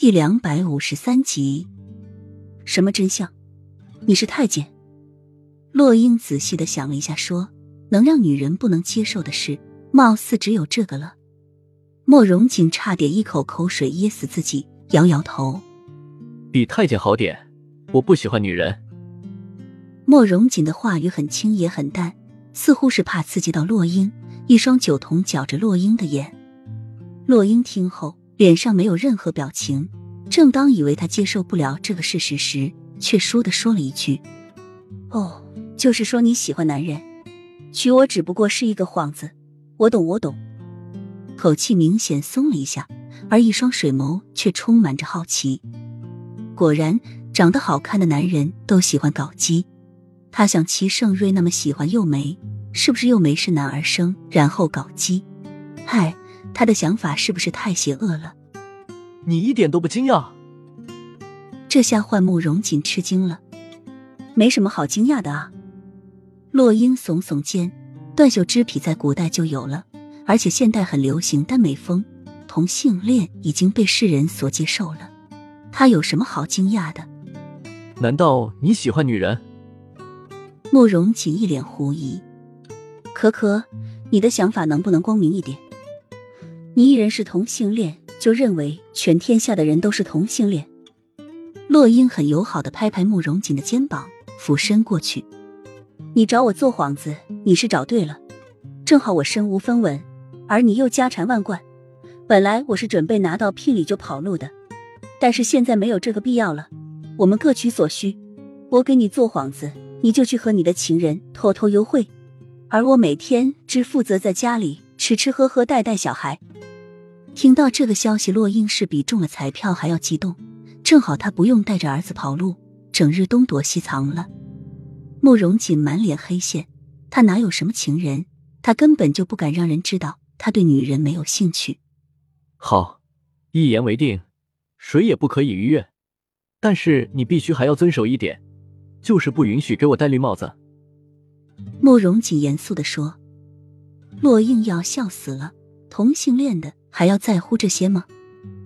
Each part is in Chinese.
第两百五十三集，什么真相？你是太监？洛英仔细的想了一下，说：“能让女人不能接受的事，貌似只有这个了。”莫荣锦差点一口口水噎死自己，摇摇头：“比太监好点，我不喜欢女人。”莫荣锦的话语很轻也很淡，似乎是怕刺激到洛英。一双酒瞳搅着洛英的眼，洛英听后脸上没有任何表情。正当以为他接受不了这个事实时，却倏地说了一句：“哦，就是说你喜欢男人，娶我只不过是一个幌子。我懂，我懂。”口气明显松了一下，而一双水眸却充满着好奇。果然，长得好看的男人都喜欢搞基。他想，齐盛瑞那么喜欢幼梅。是不是又没是男儿生，然后搞基？嗨，他的想法是不是太邪恶了？你一点都不惊讶？这下换慕容锦吃惊了。没什么好惊讶的啊。洛英耸耸肩，断袖之癖在古代就有了，而且现代很流行，但美风同性恋已经被世人所接受了。他有什么好惊讶的？难道你喜欢女人？慕容锦一脸狐疑。可可，你的想法能不能光明一点？你一人是同性恋，就认为全天下的人都是同性恋？洛英很友好的拍拍慕容锦的肩膀，俯身过去。你找我做幌子，你是找对了。正好我身无分文，而你又家产万贯。本来我是准备拿到聘礼就跑路的，但是现在没有这个必要了。我们各取所需，我给你做幌子，你就去和你的情人偷偷幽会。而我每天只负责在家里吃吃喝喝带带小孩。听到这个消息，洛英是比中了彩票还要激动。正好他不用带着儿子跑路，整日东躲西藏了。慕容锦满脸黑线，他哪有什么情人？他根本就不敢让人知道他对女人没有兴趣。好，一言为定，谁也不可以逾越。但是你必须还要遵守一点，就是不允许给我戴绿帽子。慕容锦严肃的说：“洛英要笑死了，同性恋的还要在乎这些吗？”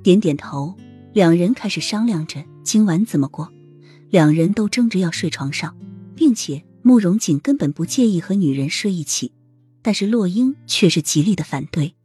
点点头，两人开始商量着今晚怎么过。两人都争着要睡床上，并且慕容锦根本不介意和女人睡一起，但是洛英却是极力的反对。